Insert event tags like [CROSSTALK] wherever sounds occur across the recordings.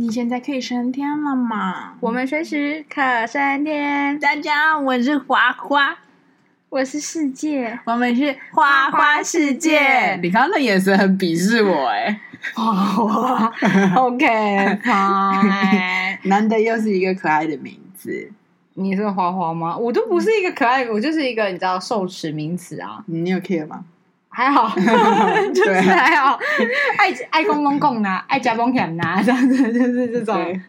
你现在可以升天了吗？我们随时可升天。大家好，我是花花，我是世界，我们是花花世界。你刚刚的眼神很鄙视我哎。花花，OK，[LAUGHS] 好。难得又是一个可爱的名字。你是花花吗？我都不是一个可爱，我就是一个你知道受词名词啊。你有 care 吗？还好，[LAUGHS] 就是还好，爱爱公公公呐，爱家公强呐，[LAUGHS] [LAUGHS] 这样子就是这种。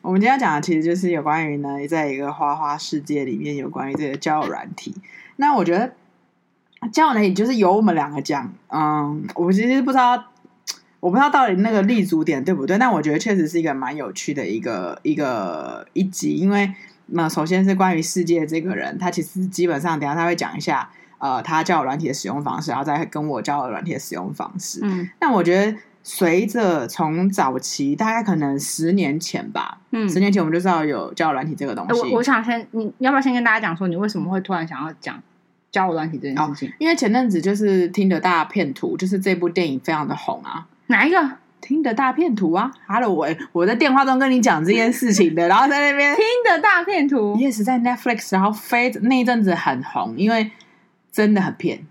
我们今天要讲的其实就是有关于呢，在一个花花世界里面，有关于这个交友软体。那我觉得交友软体就是由我们两个讲，嗯，我其实不知道，我不知道到底那个立足点对不对，但我觉得确实是一个蛮有趣的一个一个一集，因为那首先是关于世界这个人，他其实基本上等下他会讲一下。呃，他交友软体的使用方式，然后再跟我交友软体的使用方式。嗯，那我觉得随着从早期大概可能十年前吧，嗯，十年前我们就知道有交友软体这个东西。我我想先，你要不要先跟大家讲说，你为什么会突然想要讲交友软体这件事情？哦，因为前阵子就是听的大片图，就是这部电影非常的红啊。哪一个？听的大片图啊？Hello，我我在电话中跟你讲这件事情的，然后在那边听的大片图也是在 Netflix，然后飞那一阵子很红，因为。真的很骗，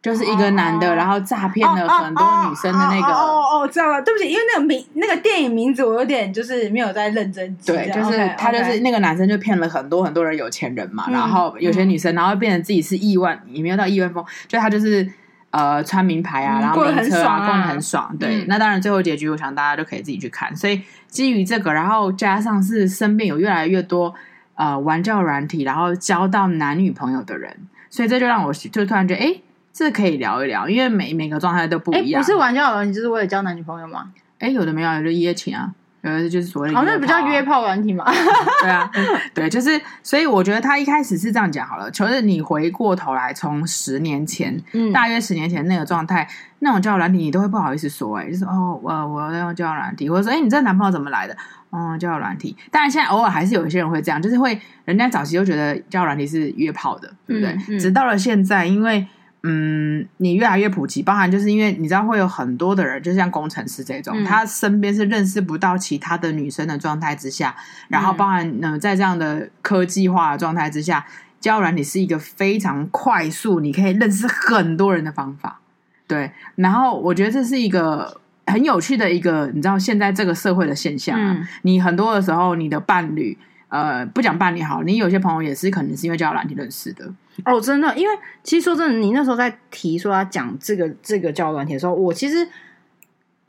就是一个男的，oh, 然后诈骗了很多女生的那个。哦哦，知道了，对不起，因为那个名那个电影名字我有点就是没有在认真记。对，就是他就是那个男生就骗了很多很多人有钱人嘛然后有些女生，然后变成自己是亿万，也没有到亿万富，就他就是呃穿名牌啊，然后名车啊，过得很爽。对，那当然最后结局，我想大家都可以自己去看。所以基于这个，然后加上是身边有越来越多呃玩教软体，然后交到男女朋友的人。所以这就让我就突然觉得，哎，这可以聊一聊，因为每每个状态都不一样。不是玩交友软体，就是为了交男女朋友吗？哎，有的没有，有的一夜情啊，有的就是所谓的、啊。哦，那不叫约炮软体嘛？[LAUGHS] 对啊，对，就是，所以我觉得他一开始是这样讲好了。就是你回过头来，从十年前，嗯，大约十年前那个状态，那种交友软体，你都会不好意思说，哎，就是哦，我我要用交友软体，或者说，哎，你这男朋友怎么来的？哦，交友软体，当然现在偶尔还是有一些人会这样，就是会人家早期就觉得交友软体是约炮的，对不对？嗯嗯、直到了现在，因为嗯，你越来越普及，包含就是因为你知道会有很多的人，就像工程师这种，嗯、他身边是认识不到其他的女生的状态之下，然后包含呢、呃、在这样的科技化的状态之下，交友软体是一个非常快速，你可以认识很多人的方法。对，然后我觉得这是一个。很有趣的一个，你知道现在这个社会的现象啊，嗯、你很多的时候，你的伴侣，呃，不讲伴侣好，你有些朋友也是可能是因为交友软体认识的。哦，真的，因为其实说真的，你那时候在提说要讲这个这个交友软体的时候，我其实，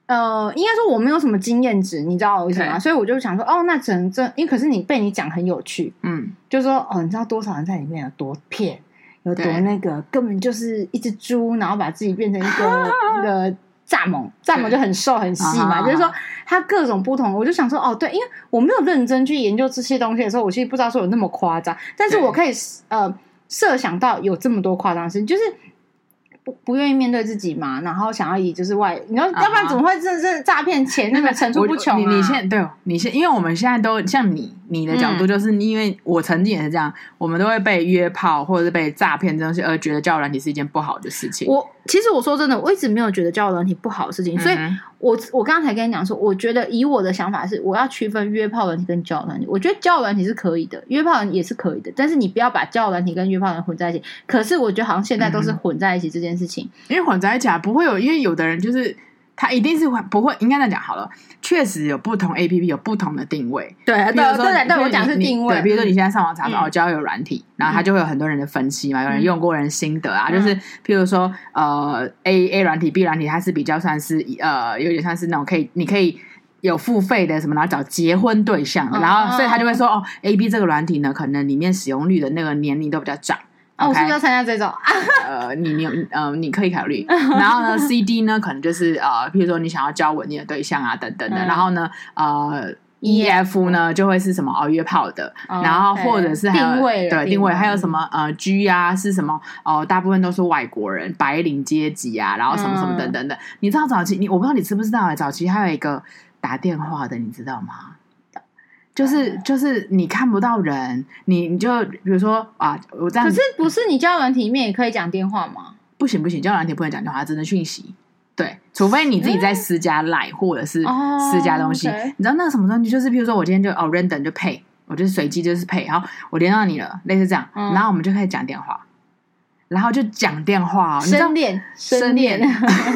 呃，应该说我没有什么经验值，你知道为什么吗？所以我就想说，哦，那只能这，因为可是你被你讲很有趣，嗯，就是说，哦，你知道多少人在里面有多骗，有多那个，根本就是一只猪，然后把自己变成一个 [LAUGHS] 一个。蚱蜢，蚱蜢就很瘦很细嘛，就是说它各种不同。我就想说，哦，对，因为我没有认真去研究这些东西的时候，我其实不知道说有那么夸张。但是我可以呃设想到有这么多夸张事情，就是。不不愿意面对自己嘛，然后想要以就是外，你要、uh huh. 要不然怎么会这这诈骗钱那么层出不穷、啊、你你现在对你现，因为我们现在都像你你的角度，就是因为我曾经也是这样，嗯、我们都会被约炮或者是被诈骗这东西，而觉得交友软体是一件不好的事情。我其实我说真的，我一直没有觉得交友软体不好的事情，所以我我刚才跟你讲说，我觉得以我的想法是，我要区分约炮软体跟交友软体。我觉得交友软体是可以的，约炮也是可以的，但是你不要把交友软体跟约炮人混在一起。可是我觉得好像现在都是混在一起这件事情，因为混在一起啊，不会有，因为有的人就是他一定是会不会，应该这样讲好了，确实有不同 APP 有不同的定位，对，对，对，对，我讲是定位，对，比如说你现在上网查到交友软体，然后它就会有很多人的分析嘛，有人用过人心得啊，就是譬如说呃 A A 软体 B 软体，它是比较算是呃有点像是那种可以你可以有付费的什么，然后找结婚对象，然后所以他就会说哦 A B 这个软体呢，可能里面使用率的那个年龄都比较长。哦，我是不是要参加这种？[LAUGHS] 呃，你你呃，你可以考虑。[LAUGHS] 然后呢，C D 呢，可能就是呃，譬如说你想要交稳定的对象啊，等等的。嗯、然后呢，呃，E F 呢就会是什么哦，约炮的。哦、然后或者是还有定位对定位，还有什么呃 G 啊是什么哦、呃，大部分都是外国人，白领阶级啊，然后什么什么等等的。嗯、你知道早期你我不知道你知不知道哎，早期还有一个打电话的，你知道吗？就是就是你看不到人，你你就比如说啊，我这样。可是不是你交友软体里面也可以讲电话吗？不行不行，交友软体不能讲电话，只能讯息。对，除非你自己在私加 Line 或者是私家东西，你知道那个什么东西？就是比如说我今天就哦 random 就配，我就是随机就是配，然后我连到你了，类似这样，然后我们就开始讲电话，然后就讲电话，深恋深恋，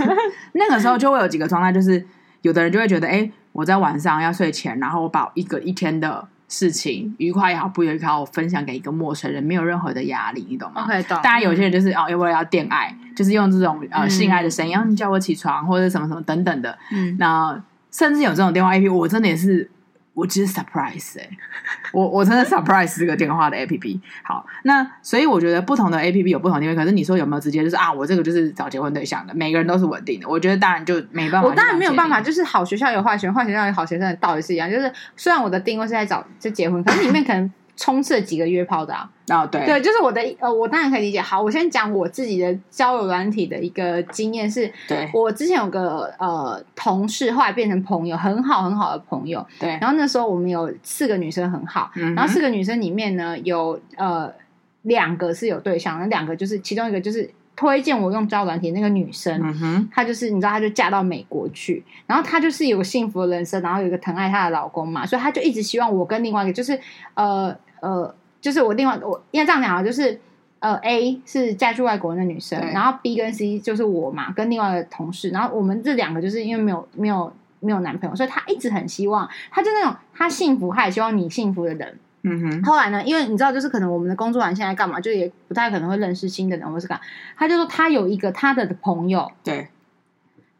[LAUGHS] 那个时候就会有几个状态，就是有的人就会觉得，哎，我在晚上要睡前，然后我把一个一天的。事情愉快也好，不愉快，我分享给一个陌生人，没有任何的压力，你懂吗？OK，懂。大家，有些人就是、嗯、哦，因为要恋爱，就是用这种呃性爱的声音，然后、嗯、你叫我起床或者什么什么等等的。嗯，那甚至有这种电话 APP，我真的也是。我只是 surprise 哎、欸，[LAUGHS] 我我真的 surprise 这个电话的 A P P。好，那所以我觉得不同的 A P P 有不同定位。可是你说有没有直接就是啊，我这个就是找结婚对象的，每个人都是稳定的。我觉得当然就没办法。我当然没有办法，就是好学校有坏学生，坏学校有好学生的道理是一样。就是虽然我的定位是在找就结婚，可是里面可能。充斥了几个约炮的啊？哦，对，对，就是我的呃，我当然可以理解。好，我先讲我自己的交友软体的一个经验是，对，我之前有个呃同事，后来变成朋友，很好很好的朋友。对，然后那时候我们有四个女生很好，嗯、然后四个女生里面呢，有呃两个是有对象，那两个就是其中一个就是。推荐我用交友软体那个女生，她就是你知道，她就嫁到美国去，然后她就是有幸福的人生，然后有一个疼爱她的老公嘛，所以她就一直希望我跟另外一个就是呃呃，就是我另外我应该这样讲啊，就是呃 A 是嫁去外国人的女生，然后 B 跟 C 就是我嘛，跟另外一个同事，然后我们这两个就是因为没有没有没有男朋友，所以她一直很希望，她就那种她幸福，她也希望你幸福的人。嗯哼，后来呢？因为你知道，就是可能我们的工作完现在干嘛，就也不太可能会认识新的人，或是干。他就说他有一个他的朋友，对，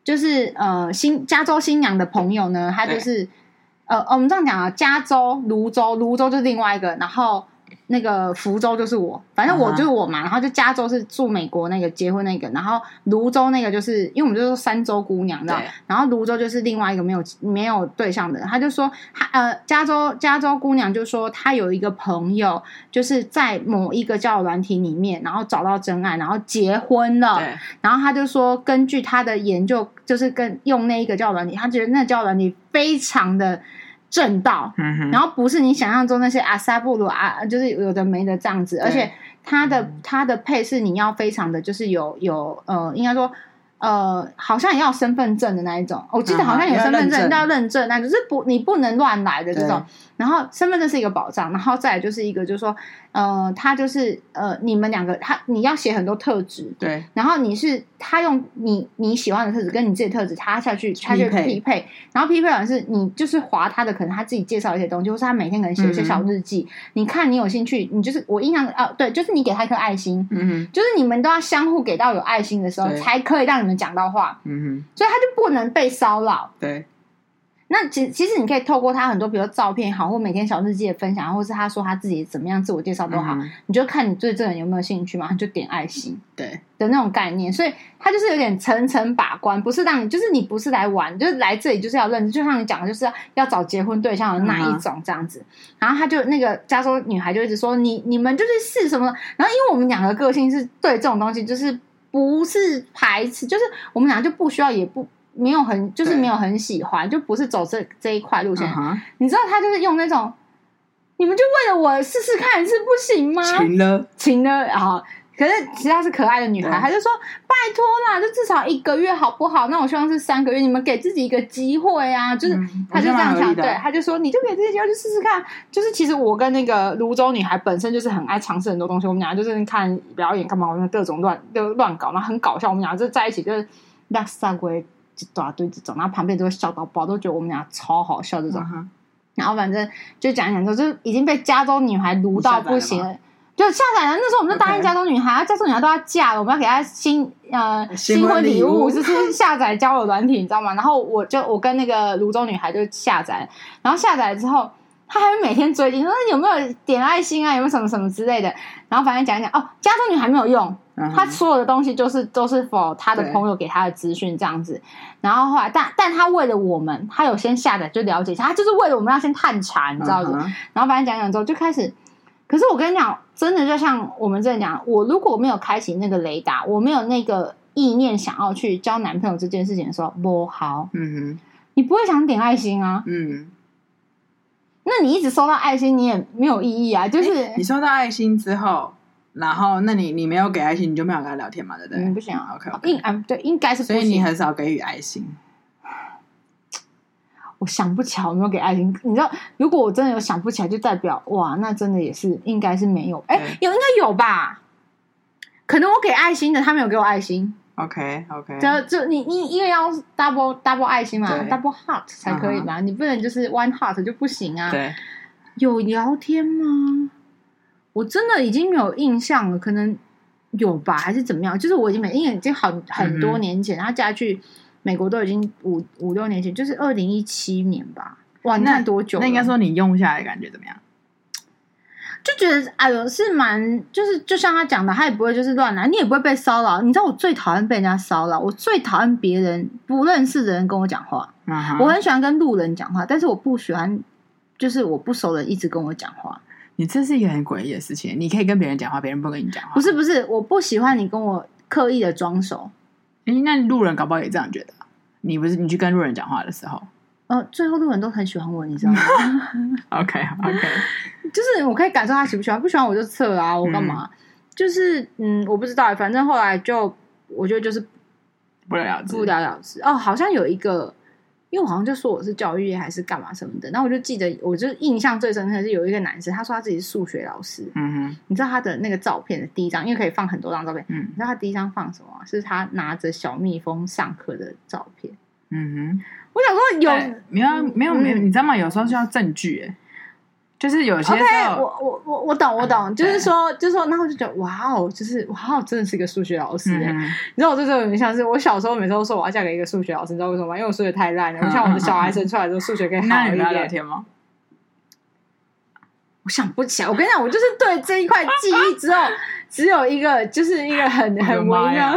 就是呃新加州新娘的朋友呢，他就是对呃我们这样讲啊，加州泸州、泸州就是另外一个，然后。那个福州就是我，反正我就是我嘛。Uh. 然后就加州是住美国那个结婚那个，然后泸州那个就是因为我们就是三州姑娘，知道？对然后泸州就是另外一个没有没有对象的人。他就说，他呃，加州加州姑娘就说，她有一个朋友，就是在某一个交友软体里面，然后找到真爱，然后结婚了。然后他就说，根据他的研究，就是跟用那一个交友软体，他觉得那交友软体非常的。正道，嗯、然后不是你想象中那些阿萨布鲁啊，就是有的没的这样子，而且它的它的配饰你要非常的就是有有呃，应该说。呃，好像也要身份证的那一种，我记得好像有身份证，要认证，那就是不，你不能乱来的这种。然后身份证是一个保障，然后再来就是一个，就是说，呃，他就是呃，你们两个，他你要写很多特质，对。然后你是他用你你喜欢的特质跟你自己的特质，他下去他就匹配，然后匹配完是你就是划他的，可能他自己介绍一些东西，或是他每天可能写一些小日记。你看你有兴趣，你就是我印象啊，对，就是你给他一颗爱心，嗯，就是你们都要相互给到有爱心的时候，才可以让你。讲到话，嗯哼，所以他就不能被骚扰。对，那其其实你可以透过他很多，比如说照片也好，或每天小日记的分享，或是他说他自己怎么样自我介绍都好，嗯、你就看你对这个人有没有兴趣嘛，就点爱心，对的那种概念。所以他就是有点层层把关，不是让你，就是你不是来玩，就是来这里就是要认识，就像你讲的，就是要要找结婚对象的那一种这样子。嗯、然后他就那个加州女孩就一直说你你们就是是什么，然后因为我们两个个性是对这种东西就是。不是排斥，就是我们俩就不需要，也不没有很，就是没有很喜欢，就不是走这这一块路线。Uh huh. 你知道他就是用那种，你们就为了我试试看是不行吗？行了，行了啊。可是其实她是可爱的女孩，她就说：“拜托啦，就至少一个月好不好？那我希望是三个月，你们给自己一个机会啊！”就是她、嗯、就这样想，对，她就说：“你就给自己机会去试试看。”就是其实我跟那个泸州女孩本身就是很爱尝试很多东西，我们俩就是看表演干嘛，我们各种乱就乱搞，然后很搞笑。我们俩就在一起就是那三个一大堆这种，然后旁边都会笑到爆，都觉得我们俩超好笑这种。Uh huh. 然后反正就讲一讲，就是已经被加州女孩撸到不行。就下载了，那时候我们就答应加州女孩，加州女孩都要嫁了，我们要给她新呃新婚礼物，就 [LAUGHS] 是下载交友软体，你知道吗？然后我就我跟那个泸州女孩就下载，然后下载了之后，她还会每天追你说有没有点爱心啊，有没有什么什么之类的。然后反正讲一讲哦，加州女孩没有用，她所有的东西就是都是 for 她的朋友给她的资讯这样子。然后后来，但但她为了我们，她有先下载就了解一下，她就是为了我们要先探查，你知道吗？Uh. 然后反正讲讲之后就开始。可是我跟你讲，真的就像我们这样讲，我如果没有开启那个雷达，我没有那个意念想要去交男朋友这件事情的时候，不好，嗯哼，你不会想点爱心啊，嗯，那你一直收到爱心，你也没有意义啊，就是你收到爱心之后，然后那你你没有给爱心，你就没有跟他聊天嘛，对不对？嗯，不行，OK，应啊对，应该是。所以你很少给予爱心。我想不起来有没有给爱心，你知道，如果我真的有想不起来，就代表哇，那真的也是应该是没有。哎，有应该有吧？可能我给爱心的，他没有给我爱心。OK OK，就就你你因为要 double double 爱心嘛，double heart 才可以嘛，你不能就是 one heart 就不行啊。对，有聊天吗？我真的已经没有印象了，可能有吧，还是怎么样？就是我已经没，因为已经很很多年前，他嫁去美国都已经五五六年前，就是二零一七年吧。哇，那多久？那应该说你用下来感觉怎么样？就觉得哎呦，是蛮就是就像他讲的，他也不会就是乱来，你也不会被骚扰。你知道我最讨厌被人家骚扰，我最讨厌别人不认识的人跟我讲话。Uh huh. 我很喜欢跟路人讲话，但是我不喜欢就是我不熟的人一直跟我讲话。你这是一个很诡异的事情。你可以跟别人讲话，别人不跟你讲话。不是不是，我不喜欢你跟我刻意的装熟。哎，那路人搞不好也这样觉得。你不是你去跟路人讲话的时候，呃，最后路人都很喜欢我，你知道吗？[LAUGHS] OK OK，[LAUGHS] 就是我可以感受他喜不喜欢，不喜欢我就撤啊，我干嘛？嗯、就是嗯，我不知道，反正后来就我觉得就是不了了之，不了了之。哦，好像有一个。因为我好像就说我是教育业还是干嘛什么的，然后我就记得，我就印象最深刻的是有一个男生，他说他自己是数学老师。嗯哼，你知道他的那个照片的第一张，因为可以放很多张照片。嗯，你知道他第一张放什么？是他拿着小蜜蜂上课的照片。嗯哼，我想说有、欸、没有没有没有，你知道吗？有时候需要证据、欸。就是有些时候，OK，我我我我懂我懂，就是说就是说，然后就觉得哇哦，就是哇哦，真的是一个数学老师哎！你知道我对这种有点像是我小时候每次都说我要嫁给一个数学老师，你知道为什么吗？因为我数学太烂了。我希望我的小孩生出来之后数学可以 [LAUGHS] 好一点。那你们聊天吗？我想不起来。我跟你讲，我就是对这一块记忆只有 [LAUGHS] 只有一个，就是一个很很微妙。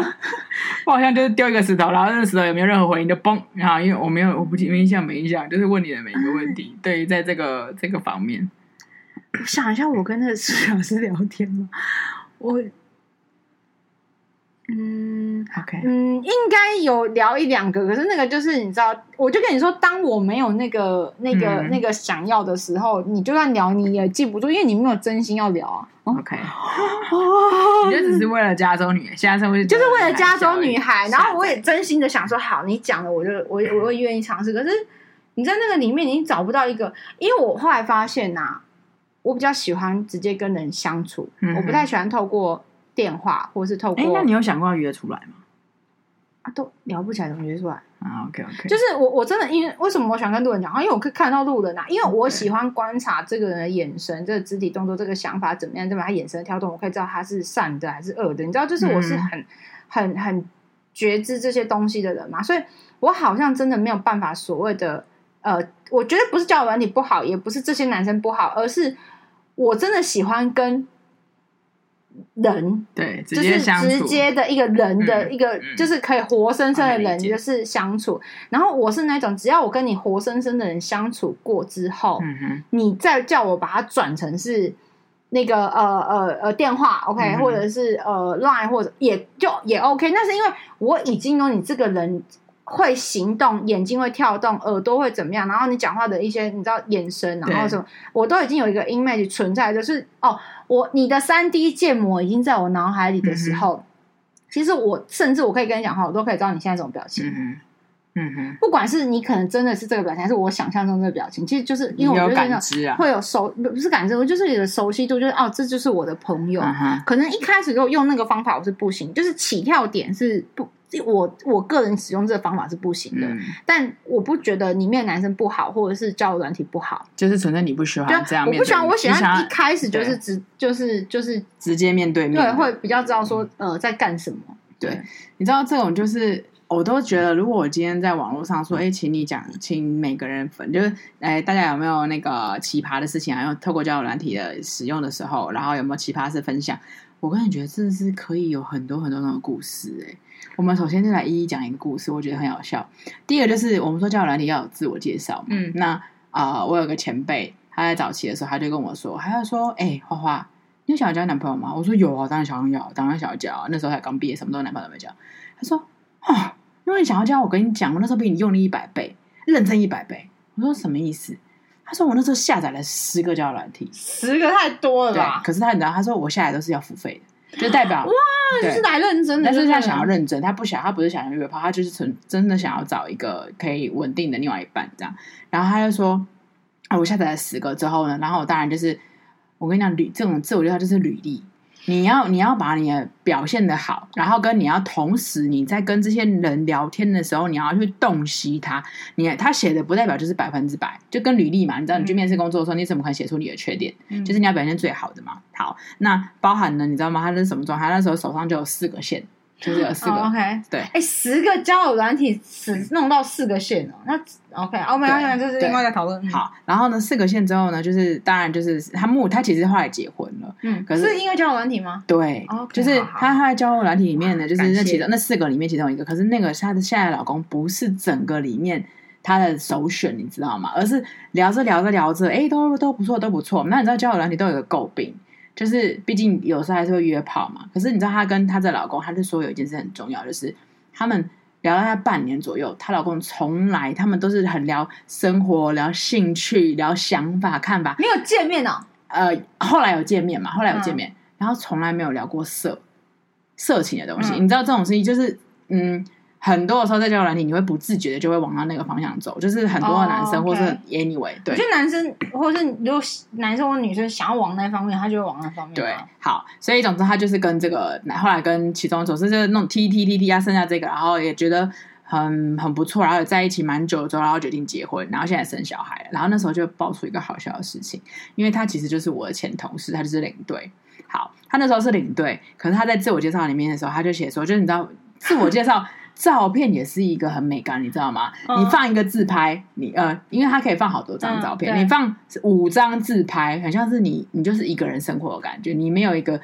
我好像就是丢一个石头，然后那个石头有没有任何回应就嘣，然后因为我没有，我不没印象，没印象，就是问你的每一个问题。对于在这个这个方面。我想一下，我跟那个数学老师聊天吗？我，嗯，OK，嗯，应该有聊一两个，可是那个就是你知道，我就跟你说，当我没有那个、那个、嗯、那个想要的时候，你就算聊你也记不住，因为你没有真心要聊啊。OK，哦，[LAUGHS] 你就只是为了加州女，现在是为就是为了加州女孩，然后我也真心的想说，好，你讲了，我就我我会愿意尝试。可是你在那个里面，你找不到一个，因为我后来发现呐、啊。我比较喜欢直接跟人相处，嗯、我不太喜欢透过电话或是透过。哎，那你有想过要约出来吗？啊，都聊不起来，怎么约出来啊？OK OK，就是我我真的因为为什么我喜欢跟路人讲话？因为我可以看到路人啊，因为我喜欢观察这个人的眼神、这个肢体动作、这个想法怎么样，对吧？他眼神的跳动，我可以知道他是善的还是恶的。你知道，就是我是很、嗯、很很觉知这些东西的人嘛，所以我好像真的没有办法所谓的呃。我觉得不是交友软体不好，也不是这些男生不好，而是我真的喜欢跟人，对，就是直接的一个人的一个，嗯、就是可以活生生的人，就是相处。嗯、然后我是那种，只要我跟你活生生的人相处过之后，嗯、你再叫我把它转成是那个呃呃呃电话，OK，、嗯、或者是呃 Line，或者也就也 OK。那是因为我已经有你这个人。会行动，眼睛会跳动，耳朵会怎么样？然后你讲话的一些，你知道眼神，然后什么，我都已经有一个 image 存在，就是哦，我你的三 D 建模已经在我脑海里的时候，嗯、其实我甚至我可以跟你讲话，我都可以知道你现在这种表情。嗯哼，嗯哼，不管是你可能真的是这个表情，还是我想象中的表情，其实就是因为我觉得会有熟不是感知，我就是你的熟悉度，就是哦，这就是我的朋友。嗯、可能一开始如果用那个方法我是不行，就是起跳点是不。我我个人使用这个方法是不行的，嗯、但我不觉得里面的男生不好，或者是交友软体不好，就是存在你不喜欢这样。我不喜欢，我喜欢一开始就是直就是就是直接面对面，对，会比较知道说呃在干什么。对，对你知道这种就是我都觉得，如果我今天在网络上说，哎、欸，请你讲，请每个人分，就是哎、欸，大家有没有那个奇葩的事情，还有透过交友软体的使用的时候，然后有没有奇葩事分享？我个人觉得真的是可以有很多很多那种故事哎、欸。我们首先就来一一讲一个故事，我觉得很好笑。第一个就是我们说交友软体要有自我介绍嘛。嗯，那啊、呃，我有个前辈，他在早期的时候，他就跟我说，他就说：“哎、欸，花花，你有想要交男朋友吗？”我说：“有啊，当然想要，当然想要交。那时候才刚毕业，什么都男朋友都没交。”他说：“啊，因为你想要交，我跟你讲，我那时候比你用力一百倍，认真一百倍。”我说：“什么意思？”他说：“我那时候下载了十个交友软体，十个太多了吧？”可是他你知道，他说我下载都是要付费的。就代表哇，你是来认真的，但是他想要认真，他不想，他不是想要约炮，他就是纯真的想要找一个可以稳定的另外一半这样。然后他就说，啊，我下载了十个之后呢，然后我当然就是，我跟你讲，履这种自我介绍就是履历。你要你要把你的表现的好，然后跟你要同时你在跟这些人聊天的时候，你要去洞悉他。你他写的不代表就是百分之百，就跟履历嘛，你知道你去面试工作的时候，嗯、你怎么可能写出你的缺点？嗯、就是你要表现最好的嘛。好，那包含呢，你知道吗？他是什么状态？他那时候手上就有四个线。就是有四个、oh,，OK，对，哎、欸，十个交友软体，只弄到四个线哦。那 OK，我们要就是另外在讨论。好，然后呢，四个线之后呢，就是当然就是他目他其实后来结婚了，嗯，可是，是因为交友软体吗？对，okay, 就是他他在交友软体里面呢，就是那其中那四个里面其中一个，可是那个他的现在老公不是整个里面他的首选，你知道吗？而是聊着聊着聊着，哎，都都不错，都不错。那你知道交友软体都有个诟病。就是，毕竟有时候还是会约炮嘛。可是你知道，她跟她的老公，她就说有一件事很重要，就是他们聊了大概半年左右，她老公从来他们都是很聊生活、聊兴趣、聊想法、看法。没有见面哦。呃，后来有见面嘛？后来有见面，嗯、然后从来没有聊过色色情的东西。嗯、你知道这种事情，就是嗯。很多的时候在交友软体，你会不自觉的就会往到那个方向走，就是很多的男生或是 anyway，对，就男生或是如果男生或女生想要往那方面，他就会往那方面。对，好，所以总之他就是跟这个，后来跟其中总是就是那种 T T T T 啊，剩下这个，然后也觉得很很不错，然后也在一起蛮久之后，然后决定结婚，然后现在生小孩了，然后那时候就爆出一个好笑的事情，因为他其实就是我的前同事，他就是领队。好，他那时候是领队，可是他在自我介绍里面的时候，他就写说，就是你知道自我介绍。照片也是一个很美感，你知道吗？嗯、你放一个自拍，你呃，因为它可以放好多张照片，嗯、你放五张自拍，很像是你，你就是一个人生活的感觉，你没有一个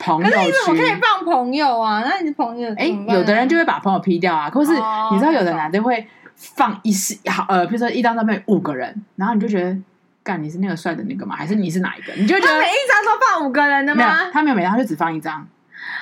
朋友圈。可是你怎么可以放朋友啊？那你的朋友哎，有的人就会把朋友 P 掉啊。可是你知道，有的男的会放一是好呃，比如说一张照片五个人，然后你就觉得，干你是那个帅的那个吗？还是你是哪一个？你就觉得每一张都放五个人的吗？没有，他没有每张，他就只放一张。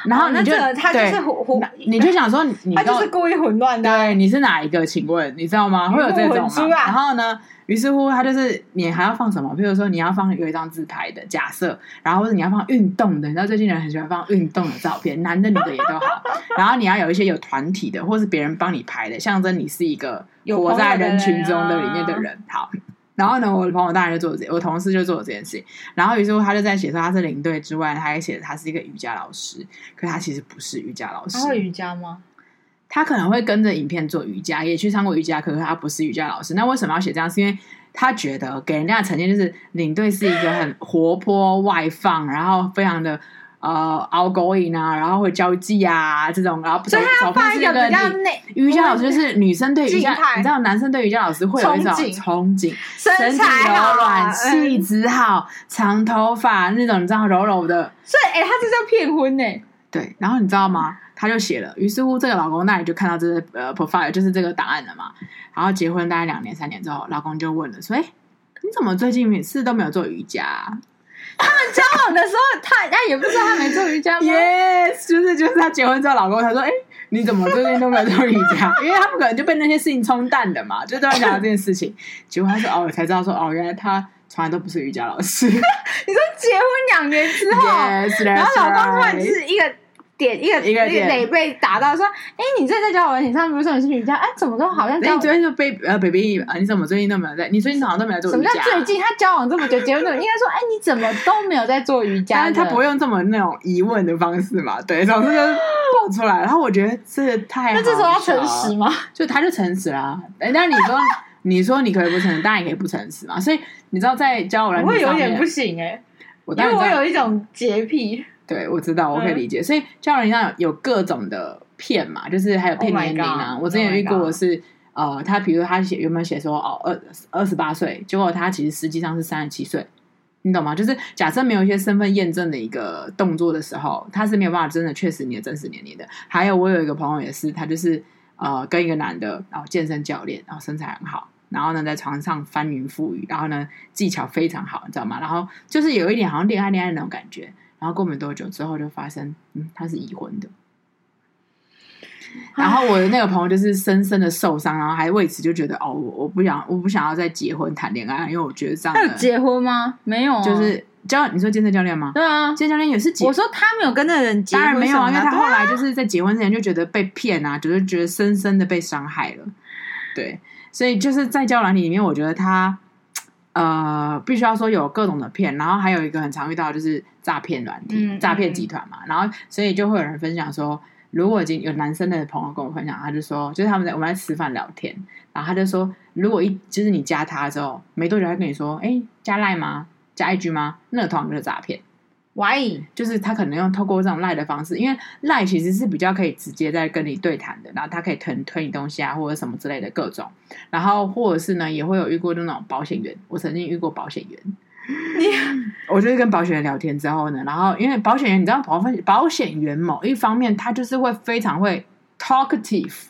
然后你就、哦、他就是混，你就想说你 [LAUGHS] 他就是故意混乱的。对，你是哪一个？请问你知道吗？会有这种吗？然后呢，于是乎他就是你还要放什么？比如说你要放有一张自拍的假设，然后或者你要放运动的。你知道最近人很喜欢放运动的照片，男的女的也都好。然后你要有一些有团体的，或是别人帮你拍的，象征你是一个活在人群中的里面的人。好。然后呢，我的朋友当然就做这，我同事就做了这件事情。然后于是乎他就在写说他是领队之外，他还写他是一个瑜伽老师。可他其实不是瑜伽老师。他会瑜伽吗？他可能会跟着影片做瑜伽，也去上过瑜伽课。可是他不是瑜伽老师。那为什么要写这样？是因为他觉得给人家的呈现就是领队是一个很活泼外放，然后非常的。呃，outgoing 啊，然后会交际啊，这种，然后所以他要放一个比较内瑜伽老师，就是女生对瑜伽，你知道男生对瑜伽老师会有一种憧憬，身体柔软，气质好，长头发那种，你知道柔柔的。所以，哎，他这叫骗婚呢？对，然后你知道吗？他就写了，于是乎这个老公那里就看到这个呃 profile，就是这个档案了嘛。然后结婚大概两年三年之后，老公就问了，说：“哎，你怎么最近每次都没有做瑜伽？”他们交往的时候，他他也不知道他没做瑜伽吗？Yes，就是就是他结婚之后，老公他说：“哎、欸，你怎么最近都没有做瑜伽？” [LAUGHS] 因为他不可能就被那些事情冲淡的嘛，就突然讲到这件事情。[LAUGHS] 结果他说：“哦，才知道说哦，原来他从来都不是瑜伽老师。[LAUGHS] ”你说结婚两年之后，yes, 然后老公突然就是一个。点一个一个雷被打到，说：“哎，你最近在交友软体上不是说你是瑜伽？哎，怎么都好像……哎，你昨天就 baby 呃 baby 啊，你怎么最近都没有在？你最近好像都没有做瑜伽？什么叫最近？他交往这么久，结婚这么 [LAUGHS] 应该说，哎，你怎么都没有在做瑜伽？但是他不会用这么那种疑问的方式嘛？对，总之就爆出来。然后我觉得这太……那这时候要诚实吗？就他就诚实啦。哎，那你说，[LAUGHS] 你说你可以不诚实，当然也可以不诚实嘛。所以你知道，在交友软体上面，我会有点不行哎，因为我有一种洁癖。”对，我知道，我可以理解。嗯、所以交友软体上有各种的骗嘛，就是还有骗年龄啊。Oh、我之前有遇过的是，呃，他比如他写有没有写说哦，二二十八岁，结果他其实实际上是三十七岁，你懂吗？就是假设没有一些身份验证的一个动作的时候，他是没有办法真的确实你的真实年龄的。还有我有一个朋友也是，他就是呃跟一个男的，然后健身教练，然后身材很好，然后呢在床上翻云覆雨，然后呢技巧非常好，你知道吗？然后就是有一点好像恋爱恋爱那种感觉。然后过没多久之后就发生，嗯，他是已婚的。然后我的那个朋友就是深深的受伤，然后还为此就觉得哦，我我不想，我不想要再结婚谈恋爱，因为我觉得这样。他有结婚吗？没有、啊，就是教你说健身教练吗？对啊，健身教练也是结。我说他没有跟那个人结婚，当然没有啊，因为他后来啊就是在结婚之前就觉得被骗啊，就是觉得深深的被伤害了。对，所以就是在交友软体里面，我觉得他呃，必须要说有各种的骗，然后还有一个很常遇到的就是诈骗软体、嗯、诈骗集团嘛。然后所以就会有人分享说，如果已经有男生的朋友跟我分享，他就说，就是他们在我们在吃饭聊天，然后他就说，如果一就是你加他之后没多久，他跟你说，哎，加赖吗？加 IG 吗？那个通常就是诈骗。Why？就是他可能用透过这种赖的方式，因为赖其实是比较可以直接在跟你对谈的，然后他可以推推你东西啊，或者什么之类的各种，然后或者是呢，也会有遇过那种保险员，我曾经遇过保险员，你我就是跟保险员聊天之后呢，然后因为保险员你知道保险保险员某一方面他就是会非常会 talkative，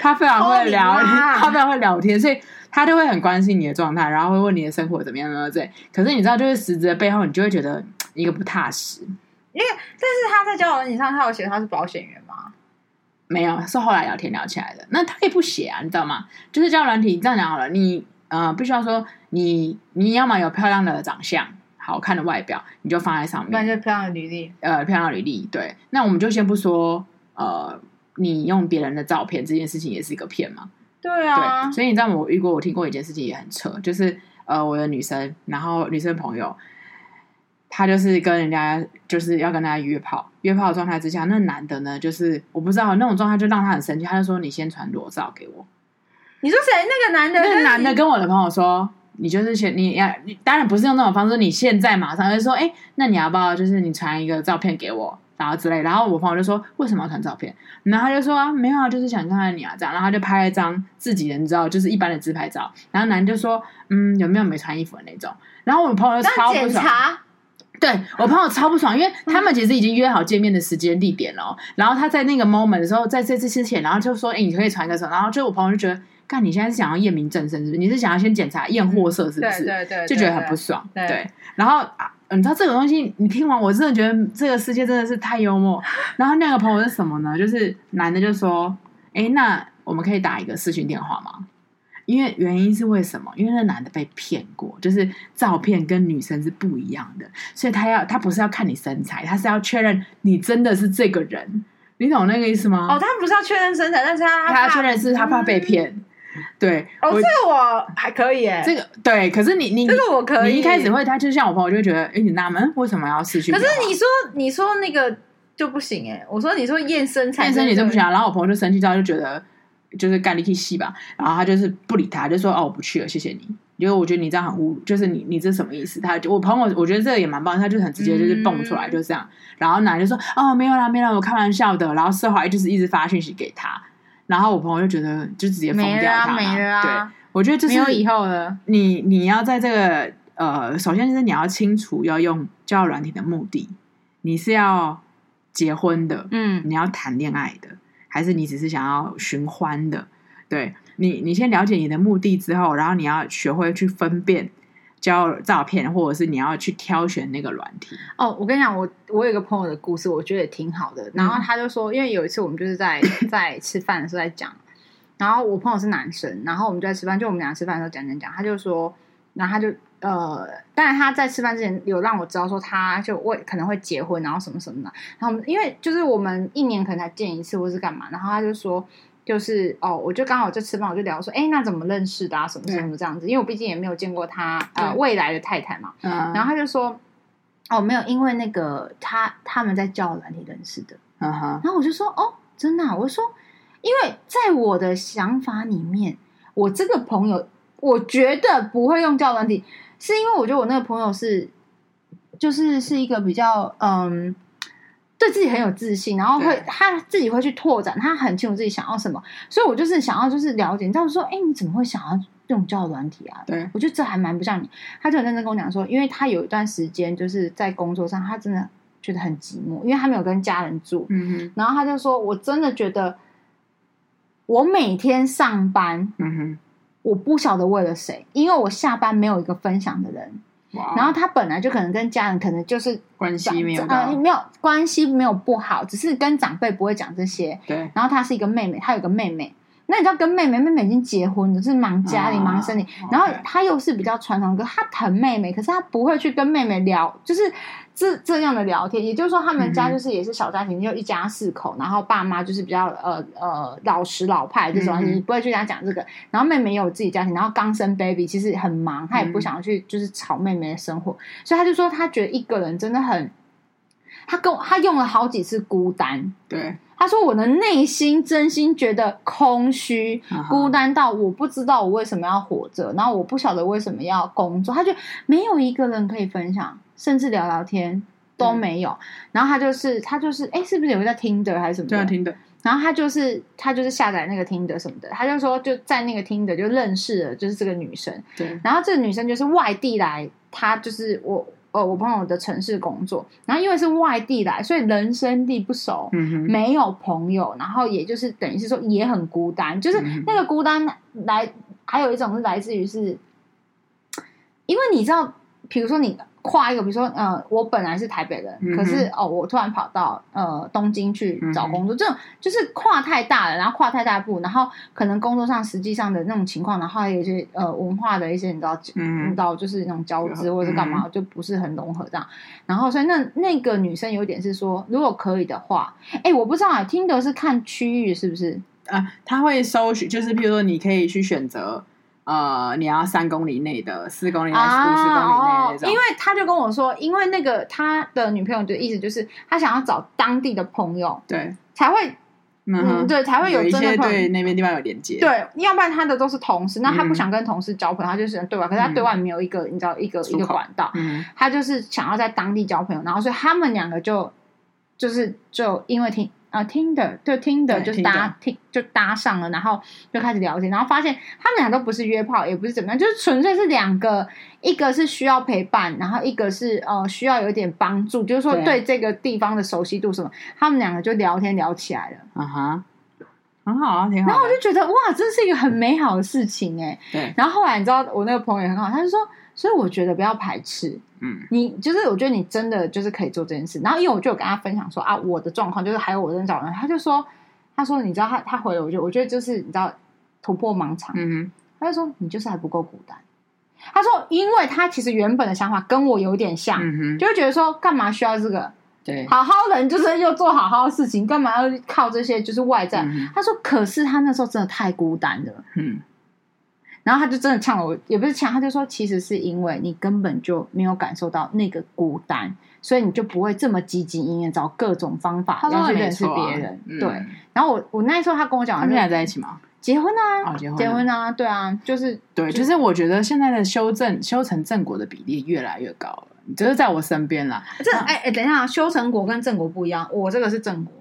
他非常会聊，他非常会聊天，所以。他就会很关心你的状态，然后会问你的生活怎么样啊？对。可是你知道，就是实质的背后，你就会觉得一个不踏实。因为，但是他在交友软件上，他有写他是保险员吗？没有，是后来聊天聊起来的。那他可以不写啊，你知道吗？就是交友软体这样讲好了，你呃，必须要说你你要么有漂亮的长相、好看的外表，你就放在上面，那就漂亮的履历，呃，漂亮的履历。对，那我们就先不说，呃，你用别人的照片这件事情也是一个骗嘛。对啊，对，所以你知道我遇过，我听过一件事情也很扯，就是呃，我的女生，然后女生朋友，她就是跟人家就是要跟大家约炮，约炮的状态之下，那男的呢，就是我不知道那种状态就让他很生气，他就说你先传裸照给我。你说谁？那个男的？那个男的跟我的朋友说，你就是先你要，你当然不是用那种方式，你现在马上就说，哎，那你要不要就是你传一个照片给我？然后之类，然后我朋友就说：“为什么要传照片？”然后他就说：“啊，没有啊，就是想看看你啊，这样。”然后他就拍了一张自己的，你知道，就是一般的自拍照。然后男的就说：“嗯，有没有没穿衣服的那种？”然后我朋友就超不爽。对，我朋友超不爽，因为他们其实已经约好见面的时间地点了，哦。然后他在那个 moment 的时候，在这次之前，然后就说：“哎，你可以传个什么？”然后就我朋友就觉得：“干，你现在是想要验明正身，是不是？你是想要先检查验货色，是不是？”对对对，就觉得很不爽。对，然后啊。你知道这个东西，你听完我真的觉得这个世界真的是太幽默。然后那个朋友是什么呢？就是男的就说：“哎，那我们可以打一个视讯电话吗？”因为原因是为什么？因为那男的被骗过，就是照片跟女生是不一样的，所以他要他不是要看你身材，他是要确认你真的是这个人。你懂那个意思吗？哦，他不是要确认身材，但是他他要确认是他怕被骗。嗯对，哦，这个我还可以诶，这个对，可是你你这个我可以，你一开始会，他就像我朋友就会觉得，哎，你纳闷为什么要失去？可是你说你说那个就不行诶，我说你说验身材，验身体就不行，然后我朋友就生气到就觉得就是干力气戏吧，然后他就是不理他，就说哦，我不去了，谢谢你，因为我觉得你这样很侮辱，就是你你这什么意思？他就我朋友我觉得这个也蛮棒，他就很直接就是蹦出来就这样，然后男就说哦，没有啦没有啦，我开玩笑的，然后社华就是一直发讯息给他。然后我朋友就觉得就直接封掉他没了，没了啊。对，我觉得就是没有以后了。你你要在这个呃，首先就是你要清楚要用交友软体的目的，你是要结婚的，嗯，你要谈恋爱的，还是你只是想要寻欢的？对，你，你先了解你的目的之后，然后你要学会去分辨。交照片，或者是你要去挑选那个软体哦。我跟你讲，我我有一个朋友的故事，我觉得也挺好的。然后他就说，因为有一次我们就是在在吃饭的时候在讲，然后我朋友是男生，然后我们就在吃饭，就我们俩吃饭的时候讲讲讲，他就说，然后他就呃，当然他在吃饭之前有让我知道说，他就会可能会结婚，然后什么什么的。然后因为就是我们一年可能才见一次，或是干嘛，然后他就说。就是哦，我就刚好在吃饭，我就聊说，哎，那怎么认识的啊？什么什么这样子？因为我毕竟也没有见过他呃未来的太太嘛。嗯。然后他就说，哦，没有，因为那个他他们在交友软体认识的。嗯哼。然后我就说，哦，真的啊？我说，因为在我的想法里面，我这个朋友，我觉得不会用交友软体，是因为我觉得我那个朋友是，就是是一个比较嗯。对自己很有自信，然后会他自己会去拓展，他很清楚自己想要什么，所以我就是想要就是了解，你知道说，哎，你怎么会想要用交友软体啊？对，我觉得这还蛮不像你。他就很认真跟我讲说，因为他有一段时间就是在工作上，他真的觉得很寂寞，因为他没有跟家人住。嗯哼，然后他就说，我真的觉得我每天上班，嗯哼，我不晓得为了谁，因为我下班没有一个分享的人。然后他本来就可能跟家人可能就是关系没有呃没有关系没有不好，只是跟长辈不会讲这些。对。然后他是一个妹妹，他有个妹妹，那你知道跟妹妹，妹妹已经结婚了，是忙家里、哦、忙生意，然后他又是比较传统的，他疼妹妹，可是他不会去跟妹妹聊，就是这这样的聊天。也就是说，他们家就是也是小家庭，就、嗯、一家四口，然后爸妈就是比较呃呃老实老派这种，你、嗯、不会去跟他讲这个。然后妹妹也有自己家庭，然后刚生 baby，其实很忙，他也不想要去就是吵妹妹的生活，嗯、所以他就说他觉得一个人真的很，他跟他用了好几次孤单，对。他说：“我的内心真心觉得空虚、孤单到我不知道我为什么要活着，然后我不晓得为什么要工作。他就没有一个人可以分享，甚至聊聊天都没有。然后他就是他就是，哎，是不是有个在 Tinder 还是什么？在 Tinder。然后他就是他就是下载那个 Tinder 什么的。他就说就在那个 Tinder 就认识了，就是这个女生。对。然后这个女生就是外地来，她就是我。”呃，我朋友的城市工作，然后因为是外地来，所以人生地不熟，嗯、哼没有朋友，然后也就是等于是说也很孤单，就是那个孤单来，还有一种是来自于是，因为你知道，比如说你。跨一个，比如说，呃，我本来是台北人，嗯、可是哦，我突然跑到呃东京去找工作，这种就是跨太大了，然后跨太大步，然后可能工作上实际上的那种情况，然后还有一些呃文化的一些你知道，嗯，知道就是那种交织或者是干嘛，嗯、就不是很融合这样。然后所以那那个女生有点是说，如果可以的话，哎，我不知道啊，听的是看区域是不是啊？他会搜寻，就是譬如说你可以去选择。呃，你要三公里内的、四公里内、五十、啊、公里内那种。因为他就跟我说，因为那个他的女朋友的意思就是，他想要找当地的朋友，对，才会，嗯，对，才会有真的，有一些对那边地方有连接。对，要不然他的都是同事，那他不想跟同事交朋友，嗯、他就是对外，可是他对外没有一个，嗯、你知道，一个一个管道，嗯，他就是想要在当地交朋友，然后所以他们两个就就是就因为听。啊，Tinder 就 Tinder 就搭听就搭上了，然后就开始聊天，然后发现他们俩都不是约炮，也不是怎么样，就是纯粹是两个，一个是需要陪伴，然后一个是呃需要有点帮助，就是说对这个地方的熟悉度什么，他们两个就聊天聊起来了，啊哈，很好啊，挺好。然后我就觉得哇，这是一个很美好的事情哎，对。然后后来你知道我那个朋友也很好，他就说。所以我觉得不要排斥，嗯，你就是我觉得你真的就是可以做这件事。然后因为我就有跟他分享说啊，我的状况就是还有我在找人，他就说，他说你知道他他回了我就我觉得就是你知道突破盲肠，嗯哼，他就说你就是还不够孤单。他说，因为他其实原本的想法跟我有点像，嗯哼，就会觉得说干嘛需要这个？对，好好人就是又做好好的事情，干嘛要靠这些就是外在？嗯哼，他说，可是他那时候真的太孤单了，嗯。然后他就真的呛了我，也不是呛，他就说，其实是因为你根本就没有感受到那个孤单，所以你就不会这么积极，应该找各种方法要去认识别人。嗯、对。然后我我那时候他跟我讲，他们俩在一起吗？结婚啊，哦、结婚，结婚啊，对啊，就是对，就是我觉得现在的修正修成正果的比例越来越高了，就是在我身边啦。这哎哎，等一下，修成果跟正果不一样，我这个是正果。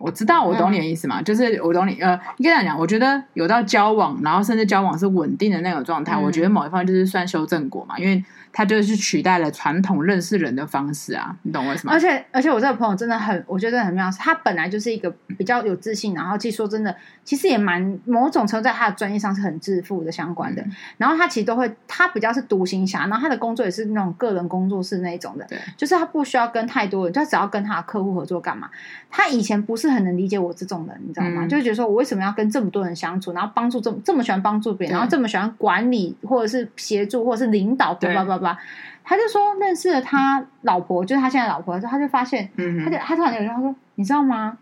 我知道，我懂你的意思嘛，嗯、就是我懂你。呃，应该这样讲，我觉得有到交往，然后甚至交往是稳定的那种状态，嗯、我觉得某一方就是算修正果嘛，因为。他就是取代了传统认识人的方式啊，你懂为什么？而且而且我这个朋友真的很，我觉得真的很妙。他本来就是一个比较有自信，然后其实说真的，其实也蛮某种程度在他的专业上是很致富的相关的。嗯、然后他其实都会，他比较是独行侠，然后他的工作也是那种个人工作室那一种的，对，就是他不需要跟太多人，他只要跟他的客户合作干嘛。他以前不是很能理解我这种人，你知道吗？嗯、就觉得说我为什么要跟这么多人相处，然后帮助这么这么喜欢帮助别人，然后这么喜欢管理或者是协助或者是领导，叭叭叭叭。他就说认识了他老婆，就是他现在老婆的时候，他就发现，嗯、他就他突然有一句话说：“你知道吗？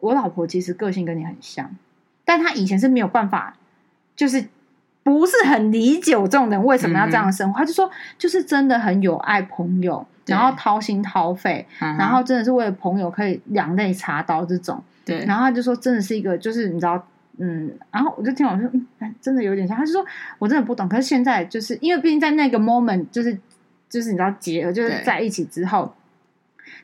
我老婆其实个性跟你很像，但他以前是没有办法，就是不是很理解我这种人为什么要这样生活。嗯、他就说，就是真的很有爱朋友，然后掏心掏肺，嗯、然后真的是为了朋友可以两肋插刀这种。对，然后他就说，真的是一个，就是你知道，嗯，然后我就听我说，嗯，真的有点像。他就说，我真的不懂，可是现在就是因为毕竟在那个 moment 就是。就是你知道结合，就是在一起之后，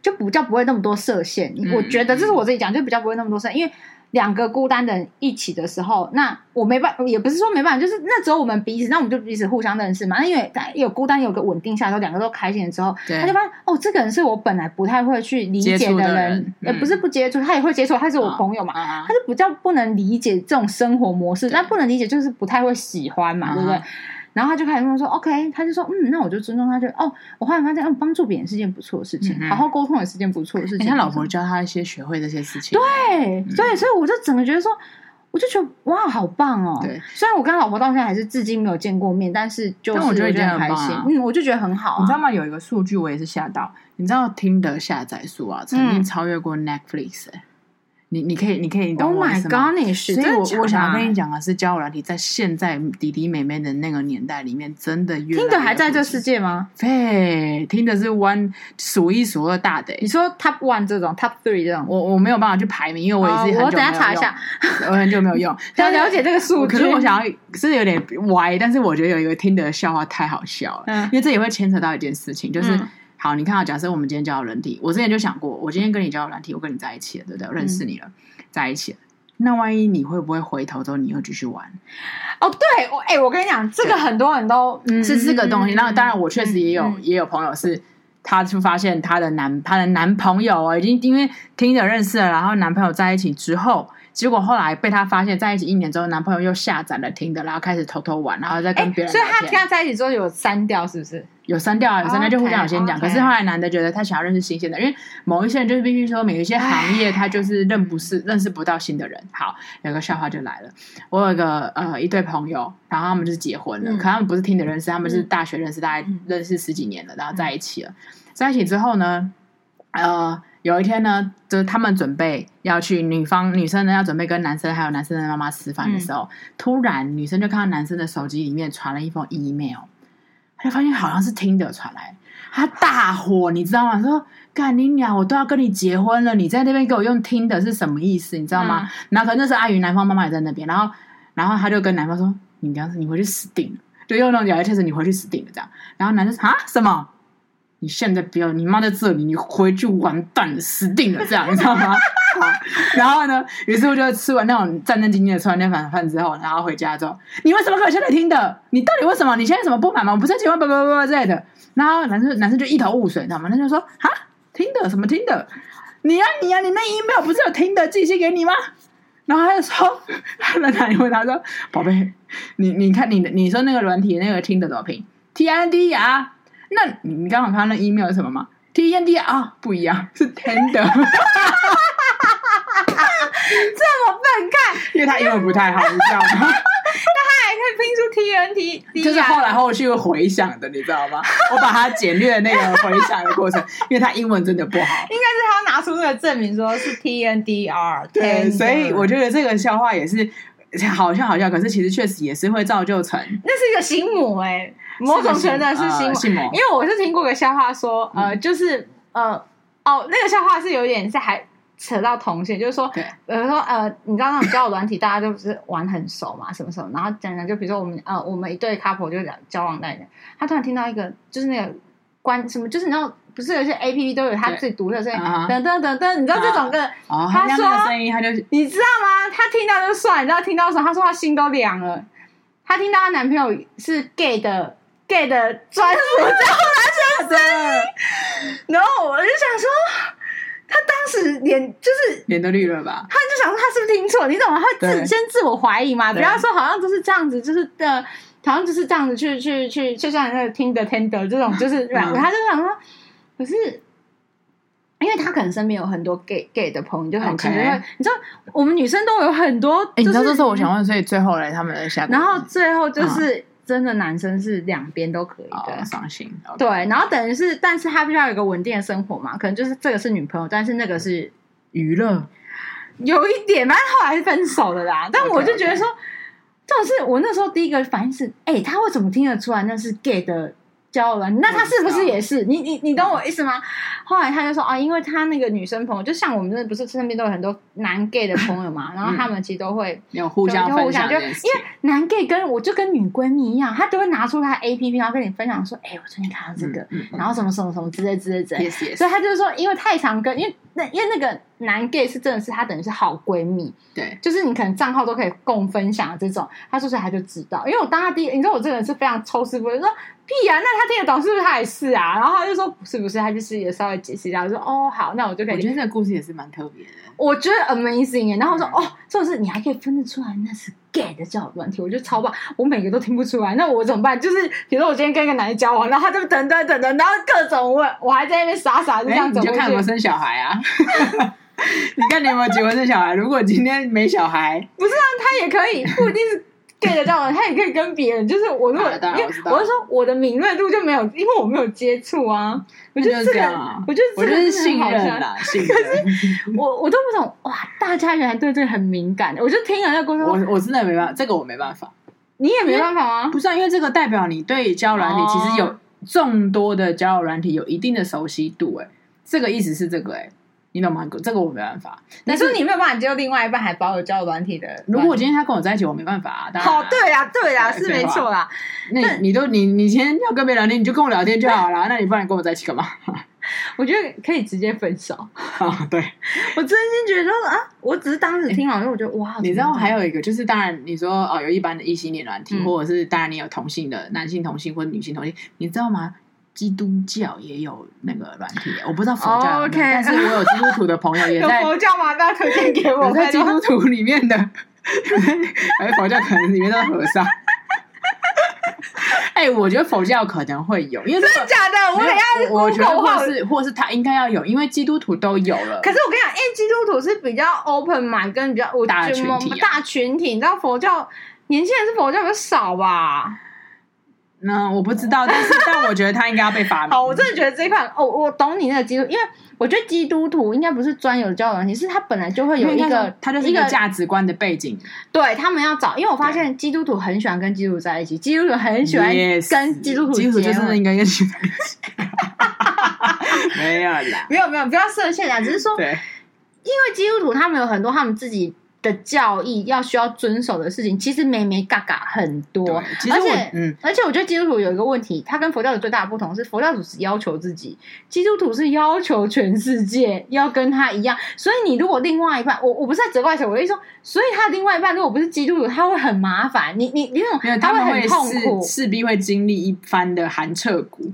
就比较不会那么多设限。嗯、我觉得这是我自己讲，就比较不会那么多设限。因为两个孤单的人一起的时候，那我没办法，也不是说没办法，就是那只有我们彼此，那我们就彼此互相认识嘛。那因为有孤单，有个稳定下来之后，两个都开心了之后，他就发现哦，这个人是我本来不太会去理解的人，也不是不接触，他也会接触，他是我朋友嘛，啊、他就比较不能理解这种生活模式，那不能理解就是不太会喜欢嘛，啊、对不对？然后他就开始跟我说：“OK。”他就说：“嗯，那我就尊重他。就哦，我后来发现，嗯，帮助别人是件不错的事情，嗯、好好沟通也是件不错的事情。欸”他老婆教他一些学会这些事情。对，所以，所以我就整个觉得说，我就觉得哇，好棒哦！对，虽然我跟他老婆到现在还是至今没有见过面，但是就是我觉得很开心。嗯，我就觉得很好。你知道吗？有一个数据我也是吓到，你知道听的下载数啊，曾经超越过 Netflix。你你可以你可以你懂我意思吗？Oh、my God, 所以我我想要跟你讲的是，交友软体在现在弟弟妹妹的那个年代里面，真的越听的还在这世界吗？对，听的是 one 数一数二大的。你说 top one 这种，top three 这种，我我没有办法去排名，因为我也是很久没有用。Uh, 我等下查一下，我很久没有用。[LAUGHS] 想了解这个数据，可是我想要是有点歪，但是我觉得有一个听的笑话太好笑了，嗯、因为这也会牵扯到一件事情，就是。嗯好，你看到，假设我们今天交友软体，我之前就想过，我今天跟你交友软体，我跟你在一起了，对不对？我认识你了，嗯、在一起了，那万一你会不会回头之后你又继续玩？哦，对，我哎，我跟你讲，这个很多人都是这个东西。那当然，我确实也有、嗯、也有朋友是，他就发现他的男他的男朋友啊，已经因为听着认识了，然后男朋友在一起之后。结果后来被他发现，在一起一年之后，男朋友又下载了听的，然后开始偷偷玩，然后再跟别人。所以他跟他在一起之后有删掉，是不是？有删掉啊，有删掉就互相有先讲。Okay, 可是后来男的觉得他想要认识新鲜的，因为某一些人就是必须说，某一些行业他就是认不是认识不到新的人。好，有个笑话就来了，我有一个呃一对朋友，然后他们就是结婚了，嗯、可他们不是听的认识，他们是大学认识，大概认识十几年了，然后在一起了。在一起之后呢，呃。有一天呢，就是他们准备要去女方女生呢要准备跟男生还有男生的妈妈吃饭的时候，嗯、突然女生就看到男生的手机里面传了一封 email，她就发现好像是听的传来，她大火，你知道吗？说干你娘，我都要跟你结婚了，你在那边给我用听的是什么意思？你知道吗？嗯、然后可能那时候阿云男方妈妈也在那边，然后然后她就跟男方说：“你这样子，你回去死定了。”就用那种语气说：“你回去死定了。”这样，然后男生说：“啊，什么？”你现在不要，你妈在这里，你回去完蛋了，死定了，这样你知道吗？[LAUGHS] 好，然后呢，于是我就吃完那种战战兢兢的吃完那碗饭之后，然后回家之后，你为什么可以现在听的？你到底为什么？你现在什么不满吗？我不是结婚，不不不不之类的。然后男生男生就一头雾水，你知道吗？他就说啊，听的什么听的？你呀、啊、你呀、啊，你那 email 不是有听的寄信给你吗？然后他就说，那他问他说，宝贝，你你看你的你说那个软体那个听的怎么拼？T I N D 啊。那你刚刚看到那 email 是什么吗？T N D 啊，不一样，是 tender。这么笨看，[LAUGHS] 因为他英文不太好，你知道吗？那 [LAUGHS] 他还可以拼出 T N T，就是后来后续会回想的，你知道吗？[LAUGHS] 我把它简略那个回想的过程，因为他英文真的不好。应该是他拿出那个证明，说是 T N D R。对，所以我觉得这个笑话也是好笑好笑，可是其实确实也是会造就成，那是一个心魔哎、欸。某种程度是心魔，因为我是听过个笑话说，呃，就是呃，哦，那个笑话是有点是还扯到同性，就是说，比如说呃，你知道那种交友软体，大家就不是玩很熟嘛，什么什么，然后讲讲，就比如说我们呃，我们一对 couple 就讲交往那一年，他突然听到一个，就是那个关什么，就是你知道，不是有些 A P P 都有他自己独特的声音，噔噔噔噔，你知道这种的，他说声音，他就你知道吗？他听到就算，你知道听到什么？他说他心都凉了，他听到她男朋友是 gay 的。Gay 的专属交男生，然后我就想说，他当时脸就是脸都绿了吧？他就想说他是不是听错？你懂吗？他自先自我怀疑嘛？不要说好像就是这样子，就是的，好像就是这样子去去去，就像那个听的听的这种，就是软。他就想说，可是因为他可能身边有很多 gay gay 的朋友，就很亲切。你知道，我们女生都有很多。哎，你知道这是我想问，所以最后来他们的下，然后最后就是。真的男生是两边都可以的，伤心。对，然后等于是，但是他必须要有一个稳定的生活嘛，可能就是这个是女朋友，但是那个是娱乐，有一点，但是后来是分手的啦。[LAUGHS] 但我就觉得说，这种事，我那时候第一个反应是，哎，他会怎么听得出来那是 gay 的？交了，那他是不是也是？你？你你懂我意思吗？嗯、后来他就说啊，因为他那个女生朋友，就像我们这不是身边都有很多男 gay 的朋友嘛，然后他们其实都会有互相分享，就因为男 gay 跟我就跟女闺蜜一样，他都会拿出他 A P P，然后跟你分享说，哎、欸，我最近看到这个，嗯嗯、然后什么什么什么之类之类之类，之类，所以他就是说，因为太常跟，因为那因为那个男 gay 是真的是他等于是好闺蜜，对，就是你可能账号都可以共分享的这种，他说出来他就知道，因为我当他第一，你知道我这个人是非常抽丝剥茧，说。屁呀、啊，那他听得懂是不是？他也是啊，然后他就说不是不是，他就是也稍微解释一下，我说哦好，那我就可以。我觉得这个故事也是蛮特别的。我觉得 amazing，然后我说、嗯、哦，就是你还可以分得出来那是 gay 的交友软体，我觉得超棒，我每个都听不出来，那我怎么办？就是比如说我今天跟一个男的交往，然后他就等等等等，然后各种问，我还在那边傻傻的这样子，你就看有没有生小孩啊。[LAUGHS] 你看你有没有结婚生小孩？如果今天没小孩，不是啊，他也可以，不一定是的交往，他也可以跟别人。就是我如果，因为我是说我的敏锐度就没有，因为我没有接触啊。我觉得这个，我觉得我觉得是信任啦，信任。可是我我都不懂哇，大家原来对这个很敏感。我就听了那个故事，我我真的没办法，这个我没办法。你也没办法吗？不是啊，因为这个代表你对交友软体其实有众多的交友软体有一定的熟悉度。哎，这个意思是这个哎。你懂吗？这个我没办法。你说你没有办法接受另外一半还保有交友软体的？如果我今天他跟我在一起，我没办法啊。好，对呀，对呀，是没错啦。那你都你你今天要跟别人聊天，你就跟我聊天就好了。那你不然跟我在一起干嘛？[LAUGHS] 我觉得可以直接分手。对，我真心觉得啊，我只是当时听好，因为我觉得哇，你知道还有一个就是，当然你说哦，有一般的异性恋软体，或者是当然你有同性的男性同性或者女性同性，你知道吗？基督教也有那个软体，我不知道佛教有有，okay. 但是我有基督徒的朋友也在。有佛教吗？大家推荐给我。我在基督徒里面的，[LAUGHS] 哎，佛教可能里面都是和尚。[LAUGHS] 哎、欸，我觉得佛教可能会有，因为、真的假的？我也要。我觉得或是或是他应该要有，因为基督徒都有了。可是我跟你讲，因为基督徒是比较 open 嘛，跟比较我大群体、啊，大群体，你知道佛教年轻人是佛教比较少吧？那我不知道，但是但我觉得他应该要被发明。好，我真的觉得这一块，哦，我懂你那个基督，因为我觉得基督徒应该不是专有的交友软体，是他本来就会有一个，他就是一个价值观的背景。对他们要找，因为我发现基督徒很喜欢跟基督徒在一起，基督徒很喜欢跟基督徒基督徒就是应该跟基督徒 [LAUGHS] 没有啦，没有没有，不要设限啊，只是说，对，因为基督徒他们有很多他们自己。的教义要需要遵守的事情，其实没没嘎嘎很多，而且，嗯，而且我觉得基督徒有一个问题，他跟佛教徒最大的不同是，佛教徒是要求自己，基督徒是要求全世界要跟他一样。所以你如果另外一半，我我不是在责怪谁，我的意思说，所以他的另外一半如果不是基督徒，他会很麻烦。你你你那种，他会很痛苦，势必会经历一番的寒彻骨，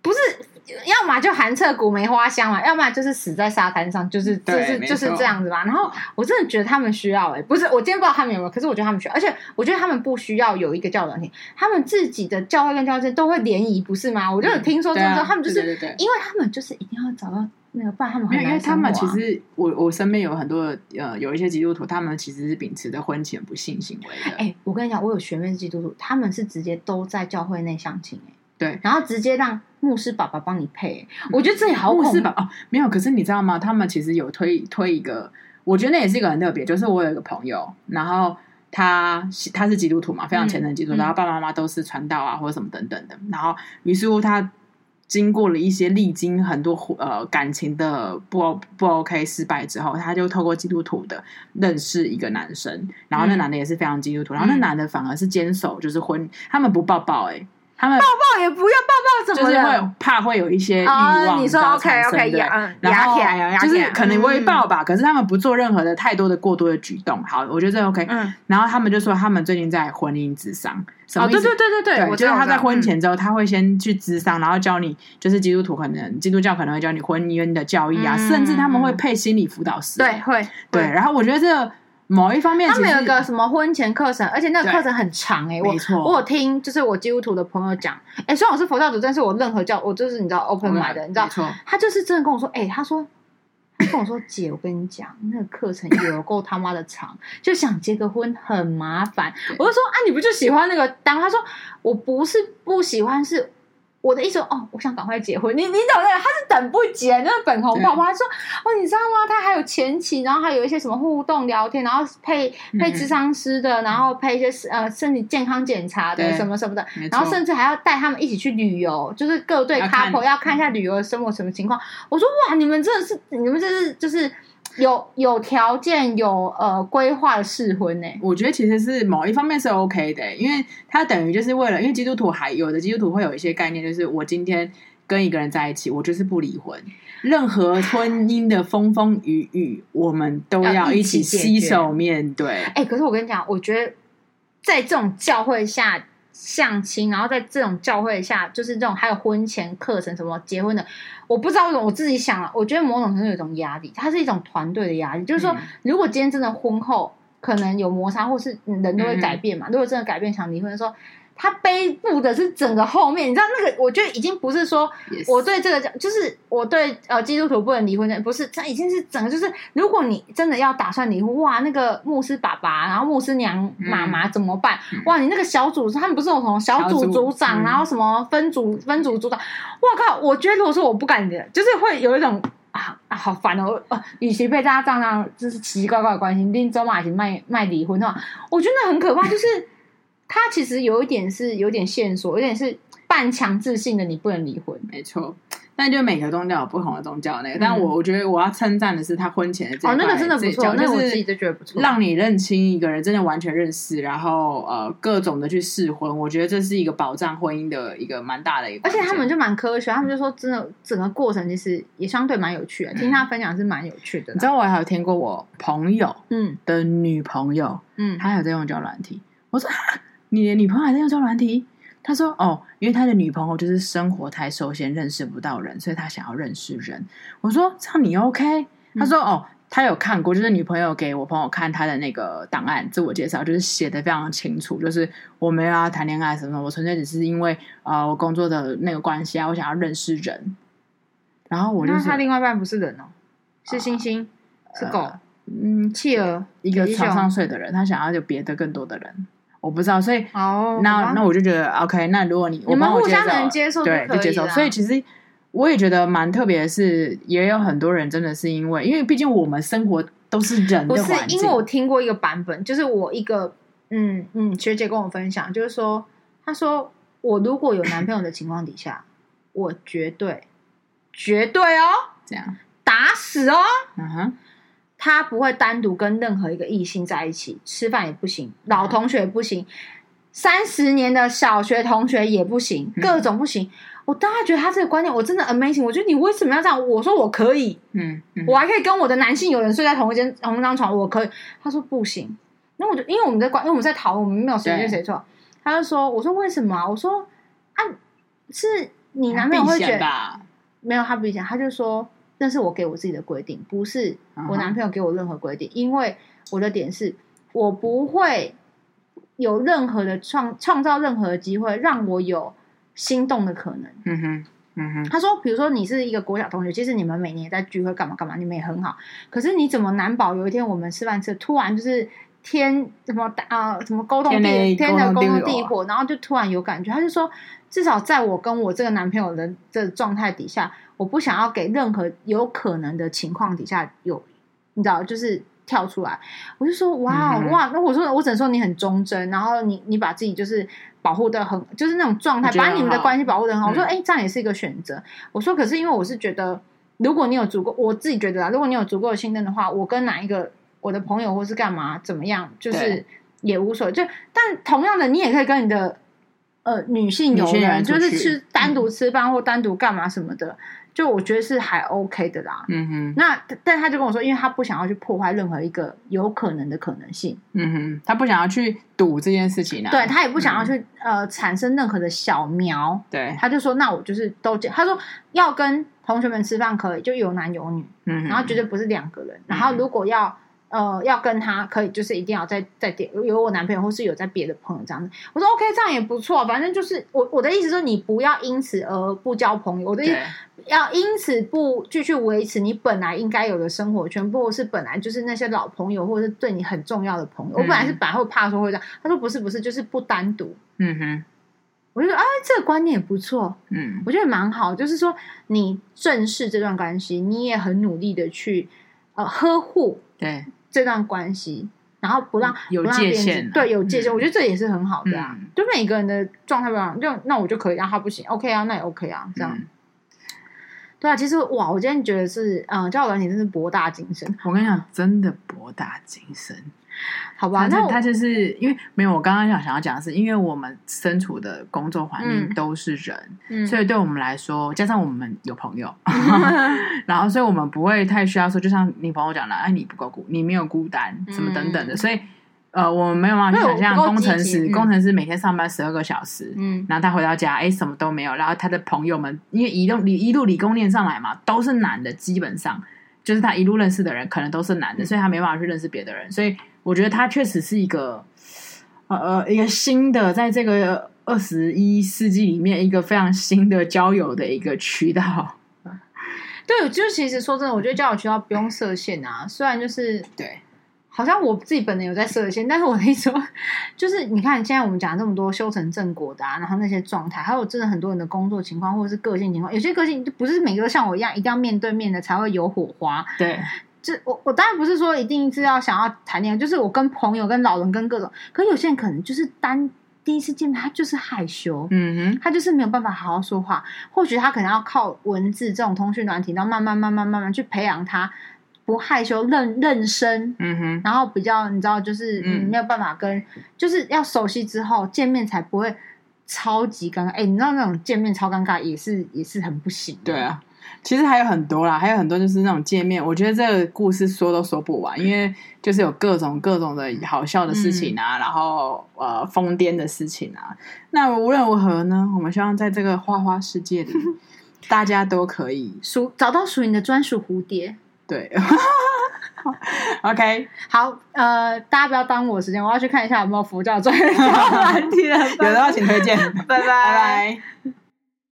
不是。要么就寒彻骨梅花香嘛，要么就是死在沙滩上，就是就是就是这样子吧。然后我真的觉得他们需要哎、欸，不是我今天不知道他们有没有，可是我觉得他们需要，而且我觉得他们不需要有一个教导体，他们自己的教会跟教会都会联谊，不是吗？我就有听说，就是说他们就是因为他们就是一定要找到那个伴，他们很难、啊、因为他们其实我我身边有很多呃有一些基督徒，他们其实是秉持着婚前不信行为的。哎、欸，我跟你讲，我有学妹是基督徒，他们是直接都在教会内相亲哎。对，然后直接让牧师爸爸帮你配，我觉得这也好恐怖。牧师爸爸哦，没有，可是你知道吗？他们其实有推推一个，我觉得那也是一个很特别。就是我有一个朋友，然后他他是基督徒嘛，非常虔诚基督徒，嗯，然后爸爸妈妈都是传道啊，或者什么等等的。然后于是乎他经过了一些历经很多呃感情的不不 OK 失败之后，他就透过基督徒的认识一个男生，然后那男的也是非常基督徒，嗯，然后那男的反而是坚守就是婚，他们不抱抱哎、欸。他们抱抱也不用抱抱，怎么就是会怕会有一些欲望，你说 OK OK，然后就是可能会抱吧，可是他们不做任何的太多的过多的举动。好，我觉得这 OK。嗯，然后他们就说他们最近在婚姻咨商，什么意思？对对对对对，我觉得他在婚前之后，他会先去咨商，然后教你，就是基督徒可能基督教可能会教你婚姻的教义啊，甚至他们会配心理辅导师。对，会对。然后我觉得这个。某一方面，他们有一个什么婚前课程，而且那个课程很长哎、欸，我我有听，就是我基督徒的朋友讲，哎、欸，虽然我是佛教徒，但是我任何教，我就是你知道 open 买的，你知道，他就是真的跟我说，哎、欸，他说，他跟我说，姐，我跟你讲，那个课程有够他妈的长，[LAUGHS] 就想结个婚很麻烦，我就说啊，你不就喜欢那个当？他说我不是不喜欢，是。我的意思说哦，我想赶快结婚。你你懂的，他是等不及，那个粉红泡泡。他说哦，你知道吗？他还有前期，然后还有一些什么互动聊天，然后配配智商师的，然后配一些呃身体健康检查的什么什么的，然后甚至还要带他们一起去旅游，就是各对 couple 要看一下旅游的生活什么情况。我说哇，你们真的是，你们这是就是。有有条件有呃规划的试婚呢？我觉得其实是某一方面是 OK 的，因为他等于就是为了，因为基督徒还有的基督徒会有一些概念，就是我今天跟一个人在一起，我就是不离婚，任何 [LAUGHS] 婚姻的风风雨雨，我们都要一起携手面对。哎、欸，可是我跟你讲，我觉得在这种教会下。相亲，然后在这种教会下，就是这种还有婚前课程什么结婚的，我不知道为什么，我自己想了，我觉得某种程度有一种压力，它是一种团队的压力，就是说，如果今天真的婚后可能有摩擦，或是人都会改变嘛。嗯、如果真的改变想离婚的时候。他背负的是整个后面，你知道那个？我觉得已经不是说我对这个.就是我对呃基督徒不能离婚的，不是，他已经是整个就是，如果你真的要打算离婚，哇，那个牧师爸爸，然后牧师娘妈妈怎么办？嗯、哇，你那个小组，他们不是有什么小组组长，组然后什么分组分组组长？我靠！我觉得如果说我不敢的，就是会有一种啊啊，好烦哦！呃，与其被大家这样就是奇奇怪怪的关系，拎走马行卖卖离婚的话，我觉得很可怕，就是。他其实有一点是有点线索，有点是半强制性的，你不能离婚。没错，但就每个宗教有不同的宗教那个，嗯、但我我觉得我要称赞的是他婚前的这哦，那个真的不错，那我自己就觉得不错，让你认清一个人，真的完全认识，然后呃各种的去试婚，我觉得这是一个保障婚姻的一个蛮大的一个。而且他们就蛮科学，他们就说真的整个过程其实也相对蛮有趣的，嗯、听他分享是蛮有趣的。你知道我还有听过我朋友嗯的女朋友嗯，她有在用交友软体，我说。你的女朋友还在用交友软体？他说：“哦，因为他的女朋友就是生活太受限，认识不到人，所以他想要认识人。”我说：“这样你 OK？” 他说：“哦，他有看过，就是女朋友给我朋友看他的那个档案，自我介绍就是写的非常清楚，就是我没有要谈恋爱什么，我纯粹只是因为啊、呃，我工作的那个关系啊，我想要认识人。”然后我就说：“他另外一半不是人哦，是星星，呃、是狗，嗯，企鹅，一个床上睡的人，他想要有别的更多的人。”我不知道，所以那那我就觉得 OK。那如果你你们互相能接受，对，就接受。所以其实我也觉得蛮特别的是，也有很多人真的是因为，因为毕竟我们生活都是人的环境。不是，因为我听过一个版本，就是我一个嗯嗯学姐跟我分享，就是说，她说我如果有男朋友的情况底下，我绝对绝对哦，这样打死哦，嗯哼。他不会单独跟任何一个异性在一起吃饭也不行，老同学也不行，三十年的小学同学也不行，各种不行。嗯、我当时觉得他这个观念我真的 amazing。我觉得你为什么要这样？我说我可以，嗯，嗯我还可以跟我的男性友人睡在同一间同一张床，我可以。他说不行。那我就因为我们在关，因为我们在讨论，我们没有谁对谁错。他就说，我说为什么啊？我说啊，是你男朋友会觉得没有他不理解，他就说。那是我给我自己的规定，不是我男朋友给我任何规定。Uh huh. 因为我的点是，我不会有任何的创创造任何的机会让我有心动的可能。嗯哼，嗯哼。他说，比如说你是一个国小同学，其实你们每年在聚会干嘛干嘛，你们也很好。可是你怎么难保有一天我们吃饭吃突然就是天什么啊什么沟通地天的沟通地火，然后就突然有感觉。他就说，至少在我跟我这个男朋友的这状态底下。我不想要给任何有可能的情况底下有，你知道，就是跳出来。我就说，哇、嗯、哇，那我说，我只能说你很忠贞，然后你你把自己就是保护的很，就是那种状态，把你们的关系保护的很好。嗯、我说，哎、欸，这样也是一个选择。我说，可是因为我是觉得，如果你有足够，我自己觉得啊，如果你有足够的信任的话，我跟哪一个我的朋友或是干嘛怎么样，就是也无所谓。就但同样的，你也可以跟你的呃女性友人，就是吃单独吃饭或单独干嘛什么的。就我觉得是还 OK 的啦，嗯哼。那但他就跟我说，因为他不想要去破坏任何一个有可能的可能性，嗯哼。他不想要去赌这件事情对他也不想要去、嗯、呃产生任何的小苗，对。他就说，那我就是都他说要跟同学们吃饭可以，就有男有女，嗯哼，然后绝对不是两个人，然后如果要。呃，要跟他可以，就是一定要再再点有我男朋友，或是有在别的朋友这样子。我说 OK，这样也不错。反正就是我我的意思说，你不要因此而不交朋友。我的意思要因此不继续维持你本来应该有的生活圈，或是本来就是那些老朋友，或者是对你很重要的朋友。嗯、我本来是本来会怕说会这样，他说不是不是，就是不单独。嗯哼，我就说啊，这个观念也不错。嗯，我觉得蛮好，就是说你正视这段关系，你也很努力的去呃呵护。对。这段关系，然后不让有界限，对，有界限，嗯、我觉得这也是很好的啊。嗯、就每个人的状态不一样，就那我就可以，让他不行，OK 啊，那也 OK 啊，这样。嗯、对啊，其实哇，我今天觉得是，嗯，交友软体真是博大精深。我跟你讲，真的博大精深。好吧，那他就是因为没有我刚刚想想要讲的是，因为我们身处的工作环境都是人，嗯、所以对我们来说，加上我们有朋友，[LAUGHS] 嗯、然后所以我们不会太需要说，就像你朋友讲的，哎，你不够孤，你没有孤单，什么等等的，嗯、所以呃，我们没有办法去想象工程师，工程师每天上班十二个小时，嗯，然后他回到家，哎，什么都没有，然后他的朋友们，因为一路理一路理工念上来嘛，都是男的，基本上就是他一路认识的人可能都是男的，嗯、所以他没办法去认识别的人，所以。我觉得它确实是一个呃呃一个新的，在这个二十一世纪里面一个非常新的交友的一个渠道。[LAUGHS] 对，就其实说真的，我觉得交友渠道不用设限啊。虽然就是对，好像我自己本人有在设限，但是我的意思说，就是你看现在我们讲这么多修成正果的啊，然后那些状态，还有真的很多人的工作情况或者是个性情况，有些个性就不是每个都像我一样，一定要面对面的才会有火花。对，就我我当然不是说一定是要想要谈恋爱，就是我跟朋友、跟老人、跟各种，可有些人可能就是单。第一次见面，他就是害羞，嗯哼，他就是没有办法好好说话。或许他可能要靠文字这种通讯软体，然后慢慢、慢慢、慢慢去培养他不害羞、认认生，嗯哼，然后比较你知道，就是嗯没有办法跟，就是要熟悉之后见面才不会超级尴尬。哎，你知道那种见面超尴尬也是也是很不行，对啊。其实还有很多啦，还有很多就是那种见面，我觉得这个故事说都说不完，因为就是有各种各种的好笑的事情啊，嗯、然后呃疯癫的事情啊。那无论如何呢，我们希望在这个花花世界里，[LAUGHS] 大家都可以属找到属于你的专属蝴蝶。对，[LAUGHS] OK，好，呃，大家不要耽误我时间，我要去看一下有没有佛教专业的问题了。有的话请推荐，[LAUGHS] 拜拜。拜拜。